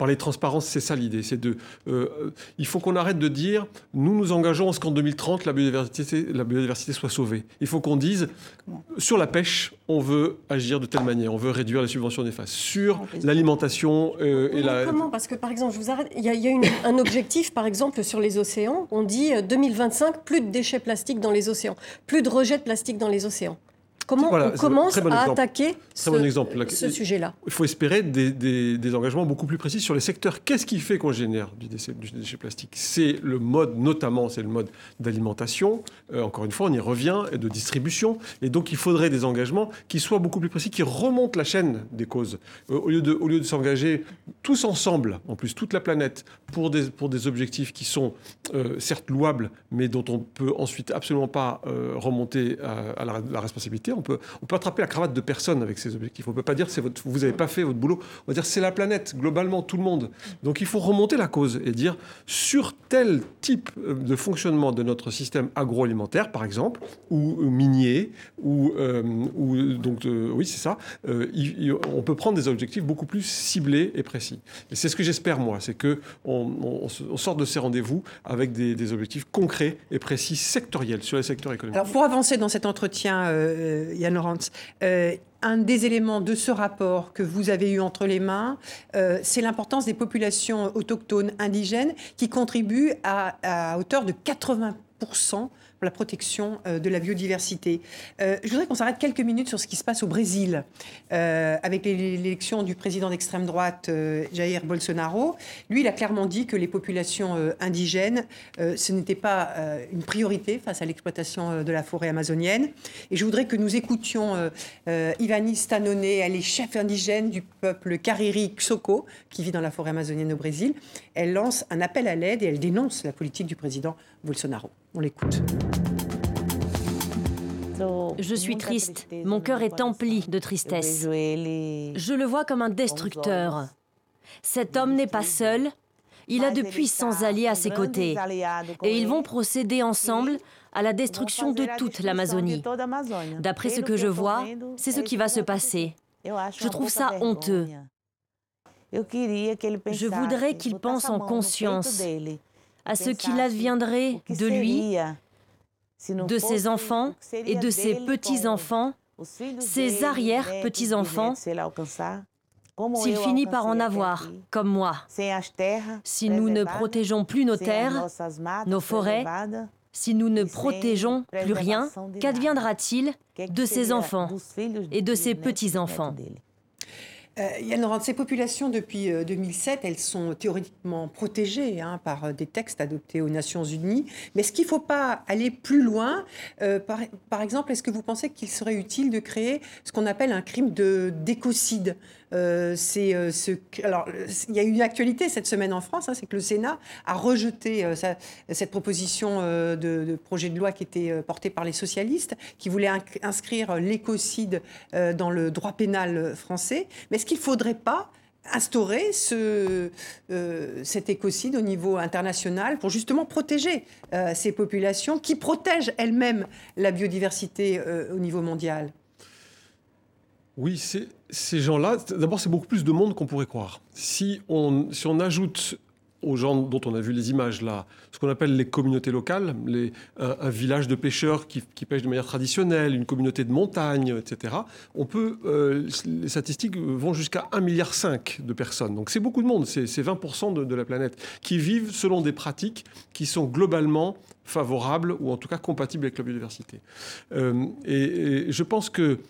parler de transparence, c'est ça l'idée. C'est de, euh, il faut qu'on arrête de dire, nous nous engageons à ce qu'en 2030 la biodiversité, la biodiversité soit sauvée. Il faut qu'on dise, sur la pêche, on veut agir de telle manière, on veut réduire les subventions néfastes. Sur l'alimentation euh, et la. Comment? Parce que par exemple, je vous arrête. Il y a, il y a un objectif, par exemple, sur les océans. On dit 2025, euh, plus de déchets plastiques dans les océans, plus de rejets de plastique dans les océans. Comment on commence à attaquer ce, sujet-là Il faut espérer des, engagements beaucoup plus précis sur les secteurs. Qu'est-ce qui fait qu'on génère du déchet, du déchet plastique? C'est le mode, notamment, c'est le mode d'alimentation. Euh, encore une fois, on y revient, et de distribution. Et donc, il faudrait des engagements qui soient beaucoup plus précis, qui remontent la chaîne des causes. Euh, au lieu de, au lieu de s'engager tous ensemble, en plus toute la planète, pour des, pour des objectifs qui sont euh, certes louables, mais dont on peut ensuite absolument pas remonter à, la, responsabilité on peut, on peut attraper la cravate de personne avec ces objectifs. On ne peut pas dire c'est votre, vous n'avez pas fait votre boulot. On va dire c'est la planète, globalement, tout le monde. Donc il faut remonter la cause et dire sur tel type de fonctionnement de notre système agroalimentaire, par exemple, ou minier, ou, euh, ou donc euh, oui c'est ça, euh, on peut prendre des objectifs beaucoup plus ciblés et précis. Et c'est ce que j'espère moi, c'est que on, sort de ces rendez-vous avec des, objectifs concrets et précis sectoriels sur les secteurs économiques. Pour avancer dans cet entretien, euh, Yann Laurence, euh, un des éléments de ce rapport que vous avez eu entre les mains, euh, c'est l'importance des populations autochtones indigènes qui contribuent à, à hauteur de 80 pour la protection euh, de la biodiversité. Euh, je voudrais qu'on s'arrête quelques minutes sur ce qui se passe au Brésil, euh, avec l'élection du président d'extrême droite Jair Bolsonaro. Lui, il a clairement dit que les populations indigènes, ce n'était pas une priorité face à l'exploitation de la forêt amazonienne. Et je voudrais que nous écoutions Ivani Stanone, elle est chef indigène du peuple Cariri Xoko, qui vit dans la forêt amazonienne au Brésil. Elle lance un appel à l'aide et elle dénonce la politique du président Bolsonaro. On l'écoute. Je suis triste. Mon cœur est empli de tristesse. Je le vois comme un destructeur. Cet homme n'est pas seul. Il a de puissants alliés à ses côtés. Et ils vont procéder ensemble à la destruction de toute l'Amazonie. D'après ce que je vois, c'est ce qui va se passer. Je trouve ça honteux. Je voudrais qu'il pense en conscience à ce qu'il adviendrait de lui, de ses enfants et de ses petits-enfants, ses arrière-petits-enfants, s'il finit par en avoir, comme moi. Si nous ne protégeons plus nos terres, nos forêts, si nous ne protégeons plus rien, qu'adviendra-t-il de ses enfants et de ses petits-enfants? Yann Laurent, ces populations, depuis 2007, euh, elles sont théoriquement protégées hein, par euh, des textes adoptés aux Nations Unies. Mais est-ce qu'il ne faut pas aller plus loin par, exemple, est-ce que vous pensez qu'il serait utile de créer ce qu'on appelle un crime d'écocide? Ce. Alors, il y a eu une actualité cette semaine en France, hein, c'est que le Sénat a rejeté cette proposition de, projet de loi qui était portée par les socialistes, qui voulait inscrire l'écocide dans le droit pénal français. Mais est-ce qu'il ne faudrait pas instaurer ce, euh, cet écocide au niveau international pour justement protéger euh, ces populations qui protègent elles-mêmes la biodiversité euh, au niveau mondial? Oui, ces gens-là, d'abord c'est beaucoup plus de monde qu'on pourrait croire. Si on, ajoute aux gens dont on a vu les images là, ce qu'on appelle les communautés locales, les, un, village de pêcheurs qui, pêchent de manière traditionnelle, une communauté de montagne, etc. On peut, euh, les statistiques vont jusqu'à 1,5 milliard de personnes. Donc c'est beaucoup de monde, c'est 20% de, la planète qui vivent selon des pratiques qui sont globalement favorables ou en tout cas compatibles avec la biodiversité. Euh, et, je pense que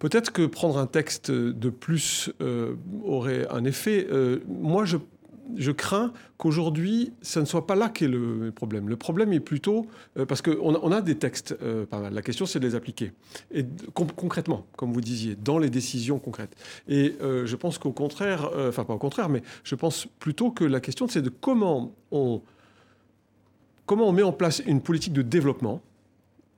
peut-être que prendre un texte de plus euh, aurait un effet. moi, je crains qu'aujourd'hui, ce ne soit pas là qu'est le problème. Le problème est plutôt euh, parce qu'on a, on a des textes euh, pas mal. La question, c'est de les appliquer. Et concrètement, comme vous disiez, dans les décisions concrètes. Et euh, je pense qu'au contraire, enfin pas au contraire, mais je pense plutôt que la question, c'est de comment on, comment on met en place une politique de développement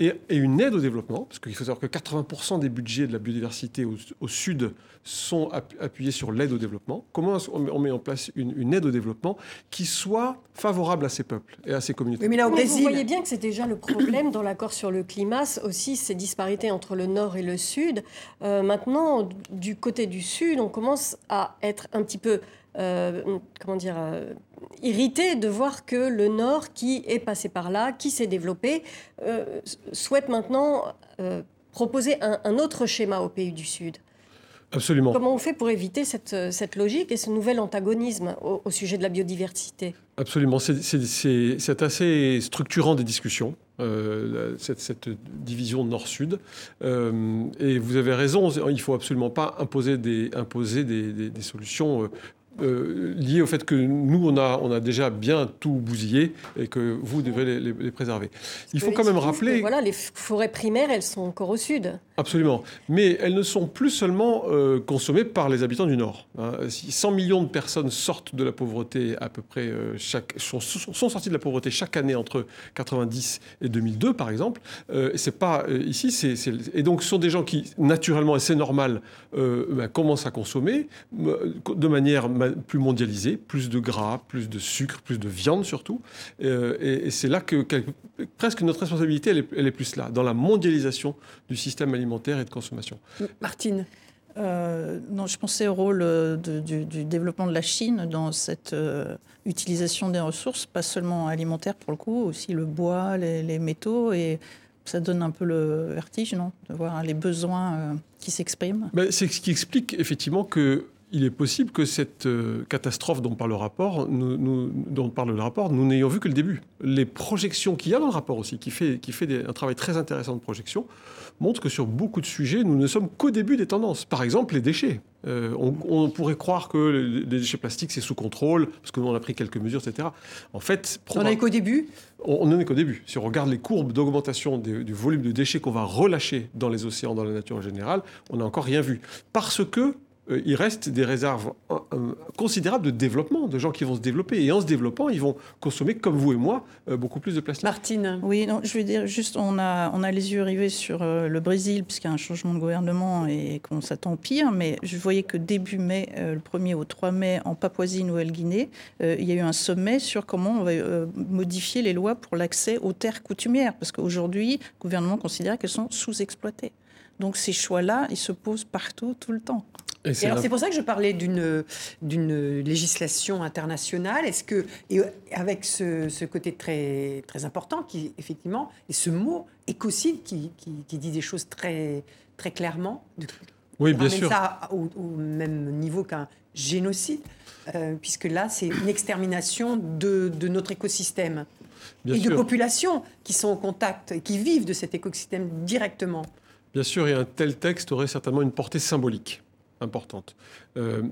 et, une aide au développement, parce qu'il faut savoir que 80% des budgets de la biodiversité au, Sud sont appuyés sur l'aide au développement. Comment on met en place une, aide au développement qui soit favorable à ces peuples et à ces communautés? Mais là, au Vous voyez bien que c'est déjà le problème dans l'accord sur le climat, aussi ces disparités entre le Nord et le Sud. Euh, maintenant, du côté du Sud, on commence à être un petit peu euh, comment dire, euh, irrité de voir que le Nord, qui est passé par là, qui s'est développé, euh, souhaite maintenant proposer un, autre schéma au pays du Sud. Absolument. Comment on fait pour éviter cette, cette logique et ce nouvel antagonisme au, sujet de la biodiversité? Absolument. C'est assez structurant des discussions. cette, cette, division nord-sud. et vous avez raison, il ne faut absolument pas imposer des, imposer des, des, des solutions euh, lié au fait que nous, on a, on a déjà bien tout bousillé et que vous devez les, préserver. Il faut quand même rappeler... Voilà, les forêts primaires, elles sont encore au sud. Absolument. Mais elles ne sont plus seulement euh, consommées par les habitants du Nord. 100 hein. millions de personnes sortent de la pauvreté à peu près euh, chaque... sont, sont, sorties de la pauvreté chaque année entre 90 et 2002, par exemple. c'est pas ici, c'est, et donc ce sont des gens qui, naturellement, et c'est normal, ben, commencent à consommer de manière plus mondialisé, plus de gras, plus de sucre, plus de viande surtout. Euh, et, c'est là que, presque notre responsabilité, elle est, plus là, dans la mondialisation du système alimentaire et de consommation. Martine euh, non, je pensais au rôle euh, du, développement de la Chine dans cette euh, utilisation des ressources, pas seulement alimentaires pour le coup, aussi le bois, les, métaux, et ça donne un peu le vertige, non? De voir les besoins qui s'expriment. C'est ce qui explique effectivement que il est possible que cette euh, catastrophe dont parle le rapport, nous, dont parle le rapport, nous n'ayons vu que le début. Les projections qu'il y a dans le rapport aussi, qui fait, qui fait un travail très intéressant de projection, montrent que sur beaucoup de sujets, nous ne sommes qu'au début des tendances. Par exemple, les déchets. Euh, on, pourrait croire que les déchets plastiques, c'est sous contrôle, parce que nous, on a pris quelques mesures, etc. En fait... On n'est qu'au début? On n'en est qu'au début. Si on regarde les courbes d'augmentation du volume de déchets qu'on va relâcher dans les océans, dans la nature en général, on n'a encore rien vu. Parce que il reste des réserves euh, euh, considérables de développement, de gens qui vont se développer. Et en se développant, ils vont consommer, comme vous et moi, beaucoup plus de plastique. Martine Oui, non, je veux dire, juste, on a, on a les yeux rivés sur le Brésil, puisqu'il y a un changement de gouvernement et qu'on s'attend pire. Mais je voyais que début mai, le 1er au 3 mai, en Papouasie-Nouvelle-Guinée, il y a eu un sommet sur comment on va modifier les lois pour l'accès aux terres coutumières. Parce qu'aujourd'hui, le gouvernement considère qu'elles sont sous-exploitées. Donc ces choix-là, ils se posent partout, tout le temps. Et, alors c'est pour ça que je parlais d'une d'une législation internationale. Est-ce que et avec ce, côté très très important qui effectivement et ce mot écocide qui, qui, dit des choses très très clairement. oui, bien sûr. Ça au, même niveau qu'un génocide, euh, puisque là c'est une extermination de, de notre écosystème et de populations qui sont en contact et qui vivent de cet écosystème directement. Bien sûr, et un tel texte aurait certainement une portée symbolique importante. Euh,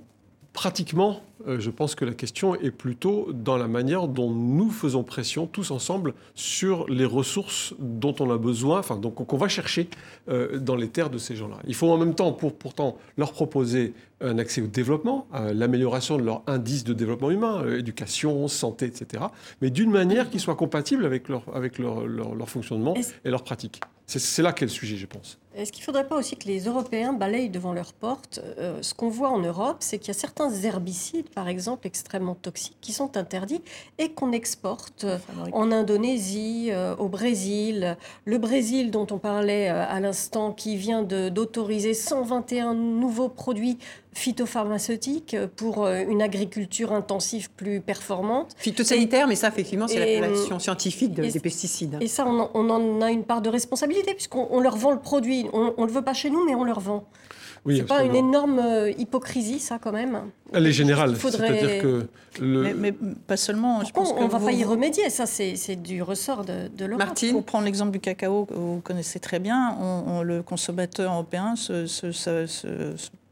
pratiquement, euh, je pense que la question est plutôt dans la manière dont nous faisons pression tous ensemble sur les ressources dont on a besoin, enfin donc qu'on va chercher euh, dans les terres de ces gens-là. Il faut en même temps pour, pourtant leur proposer un accès au développement, l'amélioration de leur indice de développement humain, éducation, santé, etc. Mais d'une manière qui soit compatible avec leur, avec leur, leur fonctionnement et leur pratique. C'est là qu'est le sujet, je pense. Est-ce qu'il ne faudrait pas aussi que les Européens balayent devant leurs portes euh, Ce qu'on voit en Europe, c'est qu'il y a certains herbicides, par exemple, extrêmement toxiques, qui sont interdits et qu'on exporte en Indonésie, euh, au Brésil. Le Brésil, dont on parlait euh, à l'instant, qui vient d'autoriser 121 nouveaux produits phytopharmaceutiques pour une agriculture intensive plus performante. Phytosanitaire, mais ça, effectivement, c'est l'appellation scientifique des pesticides. Et ça, on, on en a une part de responsabilité, puisqu'on leur vend le produit on ne le veut pas chez nous, mais on le revend. Oui, c'est pas une énorme euh, hypocrisie, ça, quand même Elle est générale. C'est-à-dire que. Le... Mais, pas seulement. Je pense on ne va pas y remédier. Ça, c'est du ressort de, de l'Europe. Martine Pour prendre l'exemple du cacao, que vous connaissez très bien, on, le consommateur européen se, se, se,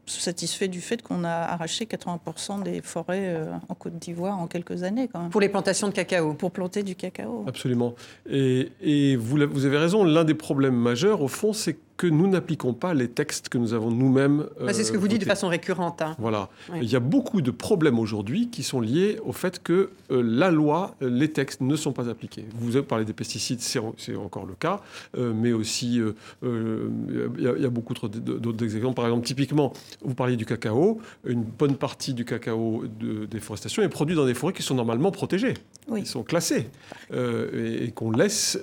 satisfait du fait qu'on a arraché 80% des forêts euh, en Côte d'Ivoire en quelques années. Quand même. Pour les plantations de cacao Pour planter du cacao. Absolument. Et, et vous, vous avez raison, l'un des problèmes majeurs, au fond, c'est que nous n'appliquons pas les textes que nous avons nous-mêmes. Bah, c'est ce que vous dites de façon récurrente. Hein. Voilà. Il y a beaucoup de problèmes aujourd'hui qui sont liés au fait que euh, la loi, euh, les textes ne sont pas appliqués. Vous avez parlé des pesticides, c'est encore le cas, euh, mais aussi il y, a beaucoup d'autres exemples. Par exemple, typiquement, vous parliez du cacao. Une bonne partie du cacao de déforestation est produit dans des forêts qui sont normalement protégées. Ils sont classés et, qu'on laisse,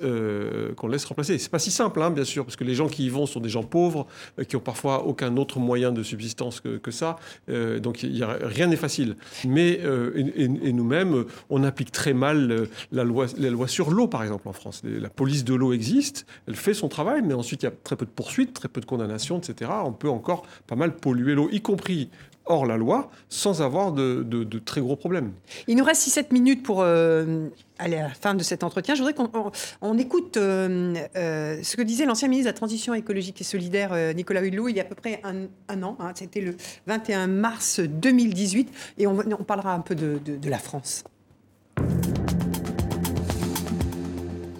qu'on laisse remplacer. C'est pas si simple, hein, bien sûr, parce que les gens qui y vont sont des gens pauvres, euh, qui ont parfois aucun autre moyen de subsistance que, ça. Euh, donc y a, rien n'est facile. Mais euh, et, nous-mêmes, on applique très mal la loi, la loi sur l'eau, par exemple, en France. La police de l'eau existe, elle fait son travail, mais ensuite il y a très peu de poursuites, très peu de condamnations, etc. On peut encore pas mal polluer l'eau, y compris hors la loi sans avoir de, très gros problèmes. Il nous reste 6-7 minutes pour euh, aller à la fin de cet entretien. Je voudrais qu'on écoute euh, euh, ce que disait l'ancien ministre de la Transition écologique et solidaire, Nicolas Hulot, il y a à peu près un, an. Hein. C'était le 21 mars 2018. Et on, on parlera un peu de, de la France.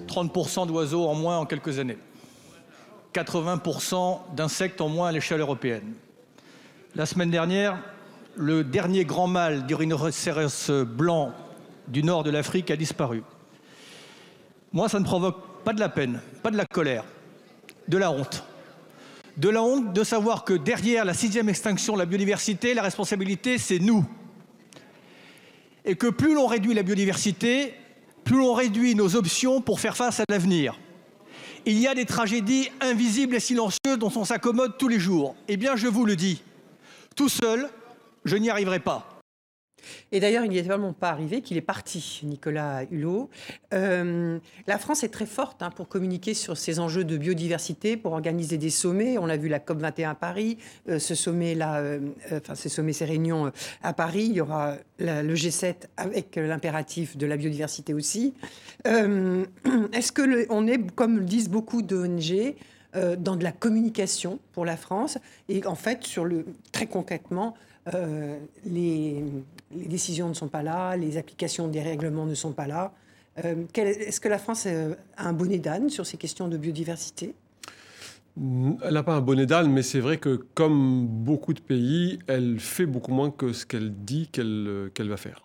30% d'oiseaux en moins en quelques années. 80% d'insectes en moins à l'échelle européenne. La semaine dernière, le dernier grand mâle du rhinocéros blanc du nord de l'Afrique a disparu. Moi, ça ne provoque pas de la peine, pas de la colère, de la honte. De la honte de savoir que derrière la sixième extinction de la biodiversité, la responsabilité, c'est nous. Et que plus l'on réduit la biodiversité, plus l'on réduit nos options pour faire face à l'avenir. Il y a des tragédies invisibles et silencieuses dont on s'accommode tous les jours. Eh bien, je vous le dis, Tout seul, je n'y arriverai pas. Et d'ailleurs, il n'y est tellement pas arrivé qu'il est parti, Nicolas Hulot. Euh, la France est très forte hein, pour communiquer sur ces enjeux de biodiversité, pour organiser des sommets. On l'a vu la COP 21 à Paris, euh, ce sommet-là, euh, enfin ces sommets, ces réunions à Paris. Il y aura le G7 avec l'impératif de la biodiversité aussi. Est-ce que est, comme le disent beaucoup d'ONG, dans de la communication pour la France et en fait sur le très concrètement euh, les, décisions ne sont pas là, les applications des règlements ne sont pas là. Euh, est-ce que la France euh, a un bonnet d'âne sur ces questions de biodiversité? Elle n'a pas un bonnet d'âne, mais c'est vrai que comme beaucoup de pays, elle fait beaucoup moins que ce qu'elle dit qu'elle va faire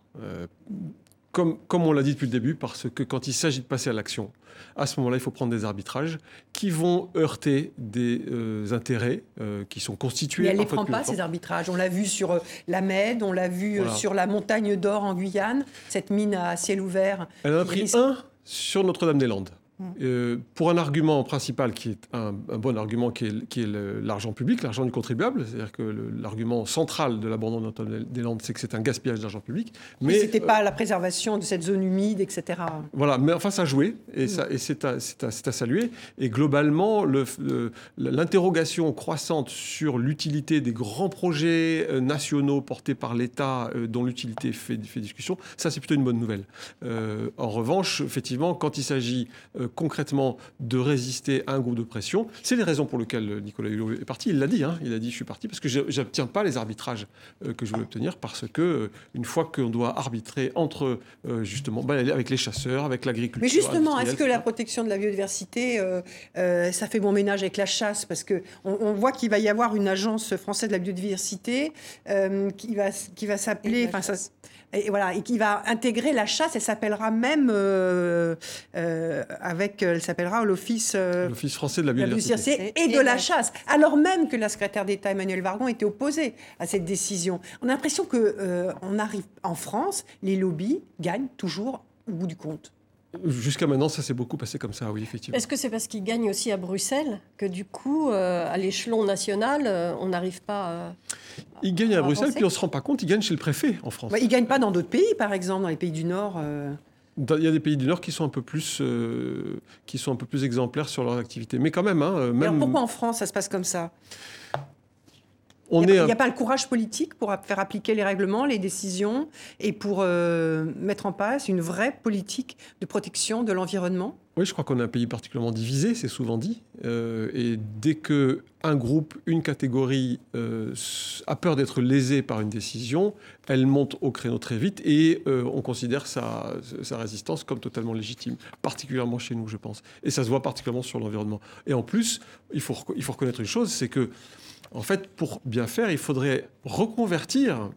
comme, on l'a dit depuis le début, parce que quand il s'agit de passer à l'action, à ce moment-là, il faut prendre des arbitrages qui vont heurter des euh, intérêts euh, qui sont constitués. Mais elle ne les prend pas, ces arbitrages? On l'a vu sur euh, la Med, on l'a vu sur la montagne d'or en Guyane, cette mine à ciel ouvert. Elle en a pris un sur Notre-Dame-des-Landes. Euh, pour un argument principal qui est un, bon argument, qui est, l'argent public, l'argent du contribuable, c'est-à-dire que l'argument central de l'abandon des Landes, c'est que c'est un gaspillage d'argent public. Mais ce n'était pas euh, la préservation de cette zone humide, etc. Voilà, mais enfin ça a joué et, ça, et c'est, à, saluer. Et globalement, l'interrogation croissante sur l'utilité des grands projets euh, nationaux portés par l'État, dont l'utilité fait, fait, discussion, ça c'est plutôt une bonne nouvelle. en revanche, effectivement, quand il s'agit concrètement de résister à un groupe de pression. C'est les raisons pour lesquelles Nicolas Hulot est parti. Il l'a dit, hein. il a dit je suis parti parce que je n'obtiens pas les arbitrages euh, que je voulais obtenir parce que euh, une fois qu'on doit arbitrer entre euh, justement ben, avec les chasseurs, avec l'agriculture. Mais justement, est-ce que la protection de la biodiversité, ça fait bon ménage avec la chasse? Parce que on, voit qu'il va y avoir une agence française de la biodiversité qui va qui va s'appeler, enfin et voilà, et qui va intégrer la chasse. Elle s'appellera même euh, euh, avec, elle s'appellera l'office euh, l'office français de la biodiversité et, de la chasse. Alors même que la secrétaire d'État Emmanuel Vargon était opposée à cette décision. On a l'impression que on arrive en France, les lobbies gagnent toujours au bout du compte. Jusqu'à maintenant, ça s'est beaucoup passé comme ça, oui, effectivement. Est-ce que c'est parce qu'ils gagnent aussi à Bruxelles que du coup, à l'échelon national, on n'arrive pas à il gagne à Bruxelles, puis on ne se rend pas compte, il gagne chez le préfet en France. Bah, il ne gagne pas dans d'autres pays, par exemple, dans les pays du Nord euh. Il y a des pays du Nord qui sont un peu plus, euh, qui sont un peu plus exemplaires sur leur activité. Mais quand même, hein, même... Alors pourquoi en France ça se passe comme ça? Il n'y a, pas le courage politique pour faire appliquer les règlements, les décisions et pour euh, mettre en place une vraie politique de protection de l'environnement? Oui, je crois qu'on est un pays particulièrement divisé, c'est souvent dit. Euh, et dès que un groupe, une catégorie euh, a peur d'être lésé par une décision, elle monte au créneau très vite et on considère sa, sa, résistance comme totalement légitime, particulièrement chez nous, je pense. Et ça se voit particulièrement sur l'environnement. Et en plus, il faut, il faut reconnaître une chose, c'est que en fait, pour bien faire, il faudrait reconvertir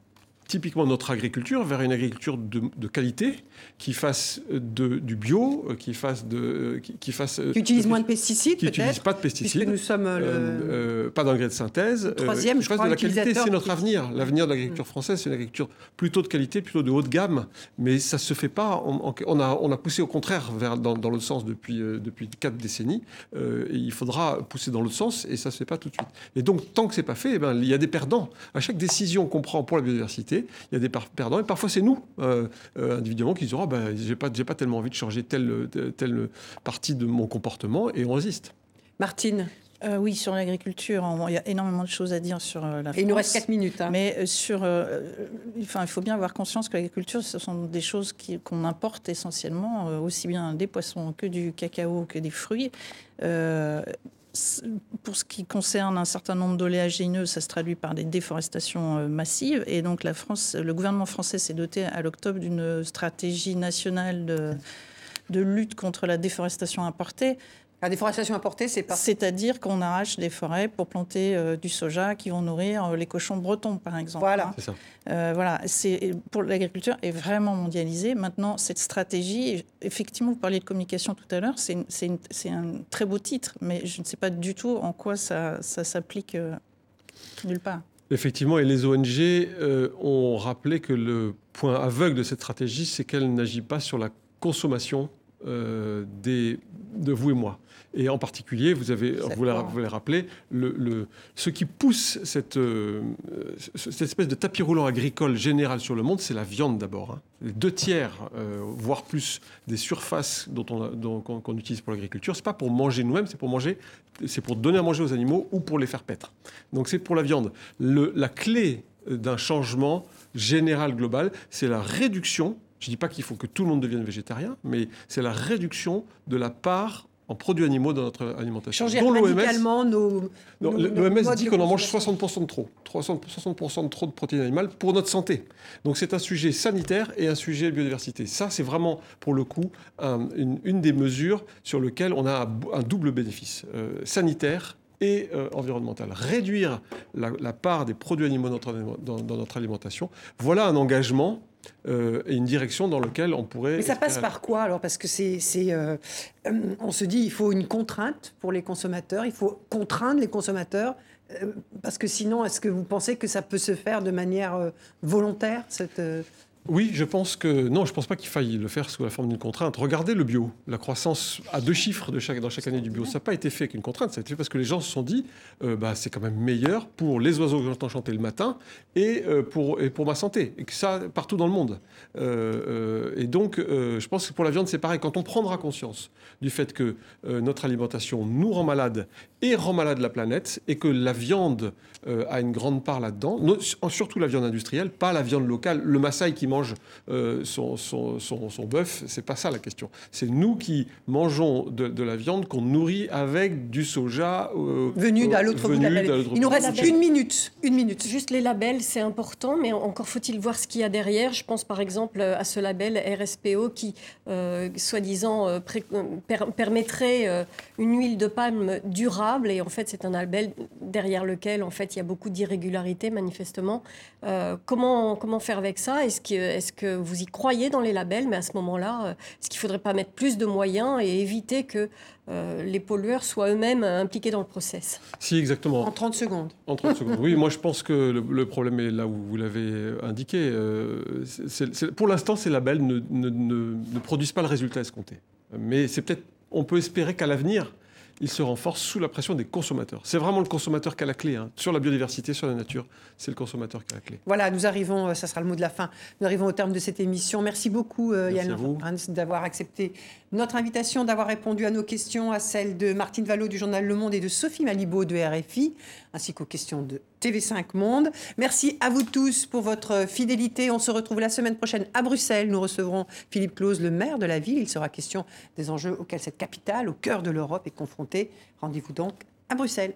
typiquement notre agriculture vers une agriculture de, qualité qui fasse de, du bio, qui fasse de qui, fasse qui utilise moins de pesticides, qui n'utilise pas de pesticides, nous sommes euh, euh, pas d'engrais de synthèse, euh, troisième, je crois, de la qualité, c'est notre avenir. L'avenir de l'agriculture française, c'est une agriculture plutôt de qualité, plutôt de haut de gamme, mais ça se fait pas. On, a on a poussé au contraire vers dans, dans l'autre sens depuis depuis quatre décennies. et il faudra pousser dans l'autre sens et ça se fait pas tout de suite. Et donc tant que c'est pas fait, eh ben, il y a des perdants à chaque décision qu'on prend pour la biodiversité il y a des perdants, et parfois c'est nous, euh, euh, individuellement, qui disons, oh, ben, j'ai pas, pas tellement envie de changer telle, telle partie de mon comportement, et on résiste. Martine euh, oui, sur l'agriculture, il y a énormément de choses à dire sur la France. il nous reste 4 minutes. Hein. Mais sur, enfin, il faut bien avoir conscience que l'agriculture, ce sont des choses qu'on importe essentiellement, aussi bien des poissons que du cacao, que des fruits pour ce qui concerne un certain nombre d'oléagineux, ça se traduit par des déforestations euh, massives. Et donc la le gouvernement français s'est doté à l'octobre d'une stratégie nationale de lutte contre la déforestation importée. La déforestation importée, c'est pas. C'est-à-dire qu'on arrache des forêts pour planter euh, du soja qui vont nourrir euh, les cochons bretons, par exemple. Voilà. Hein. C'est ça. Euh, voilà. C'est pour l'agriculture est vraiment mondialisée. Maintenant, cette stratégie, effectivement, vous parliez de communication tout à l'heure, c'est un très beau titre, mais je ne sais pas du tout en quoi ça, ça s'applique nulle part. Effectivement, et les ONG ont rappelé que le point aveugle de cette stratégie, c'est qu'elle n'agit pas sur la consommation des, de vous et moi. Et en particulier, vous avez, vous l'avez rappelé, le, ce qui pousse cette, euh, cette, espèce de tapis roulant agricole général sur le monde, c'est la viande d'abord. Hein. deux tiers, euh, voire plus, des surfaces dont on, qu'on, utilise pour l'agriculture, c'est pas pour manger nous-mêmes, c'est pour manger, c'est pour donner à manger aux animaux ou pour les faire paître. Donc c'est pour la viande. Le, la clé d'un changement général global, c'est la réduction je ne dis pas qu'il faut que tout le monde devienne végétarien, mais c'est la réduction de la part en produits animaux dans notre alimentation. Changer radicalement nos... L'OMS dit qu'on en mange 60% de trop. 60% de trop de protéines animales pour notre santé. Donc c'est un sujet sanitaire et un sujet biodiversité. Ça, c'est vraiment, pour le coup, une, des mesures sur lesquelles on a un double bénéfice. Euh, sanitaire et euh, environnemental. Réduire la, part des produits animaux dans, dans notre alimentation, voilà un engagement euh, et une direction dans laquelle on pourrait. Mais ça passe par quoi alors? Parce que c'est, euh, euh, on se dit, il faut une contrainte pour les consommateurs, il faut contraindre les consommateurs. parce que sinon, est-ce que vous pensez que ça peut se faire de manière volontaire cette, oui, je pense que non, je pense pas qu'il faille le faire sous la forme d'une contrainte. Regardez le bio, la croissance à deux chiffres de chaque, dans chaque année du bio, ça n'a pas été fait avec une contrainte, ça a été fait parce que les gens se sont dit, euh, bah, c'est quand même meilleur pour les oiseaux que j'entends chanter le matin et, euh, pour, et pour ma santé, et que ça partout dans le monde. Euh, et donc, je pense que pour la viande, c'est pareil. Quand on prendra conscience du fait que notre alimentation nous rend malade et rend malade la planète, et que la viande a une grande part là-dedans, surtout la viande industrielle, pas la viande locale, le Maasai qui mange euh, son, son, son, bœuf, c'est pas ça la question. C'est nous qui mangeons de, la viande qu'on nourrit avec du soja euh, venu à l'autre bout de la Il nous reste une minute, une minute. Juste les labels, c'est important, mais encore faut-il voir ce qu'il y a derrière. Je pense par exemple à ce label RSPO qui, euh, soi-disant, permettrait une huile de palme durable, et en fait c'est un label derrière lequel en fait il y a beaucoup d'irrégularités manifestement. comment comment faire avec ça? Est-ce que est-ce que vous y croyez dans les labels Mais à ce moment-là, euh, est-ce qu'il ne faudrait pas mettre plus de moyens et éviter que euh, les pollueurs soient eux-mêmes impliqués dans le process? Si, exactement. En 30 secondes. En 30 secondes. Oui, moi je pense que le, problème est là où vous l'avez indiqué. Euh, pour l'instant, ces labels ne, ne produisent pas le résultat escompté. Mais c'est peut-être, on peut espérer qu'à l'avenir, il se renforce sous la pression des consommateurs. C'est vraiment le consommateur qui a la clé. Hein. Sur la biodiversité, sur la nature, c'est le consommateur qui a la clé. Voilà, nous arrivons, euh, ça sera le mot de la fin, nous arrivons au terme de cette émission. Merci beaucoup euh, Yann d'avoir accepté notre invitation, d'avoir répondu à nos questions, à celles de Martine Vallot du journal Le Monde et de Sophie Malibaud de RFI, ainsi qu'aux questions de TV5 Monde. Merci à vous tous pour votre fidélité. On se retrouve la semaine prochaine à Bruxelles. Nous recevrons Philippe Claus, le maire de la ville. Il sera question des enjeux auxquels cette capitale, au cœur de l'Europe, est confrontée. Rendez-vous donc à Bruxelles.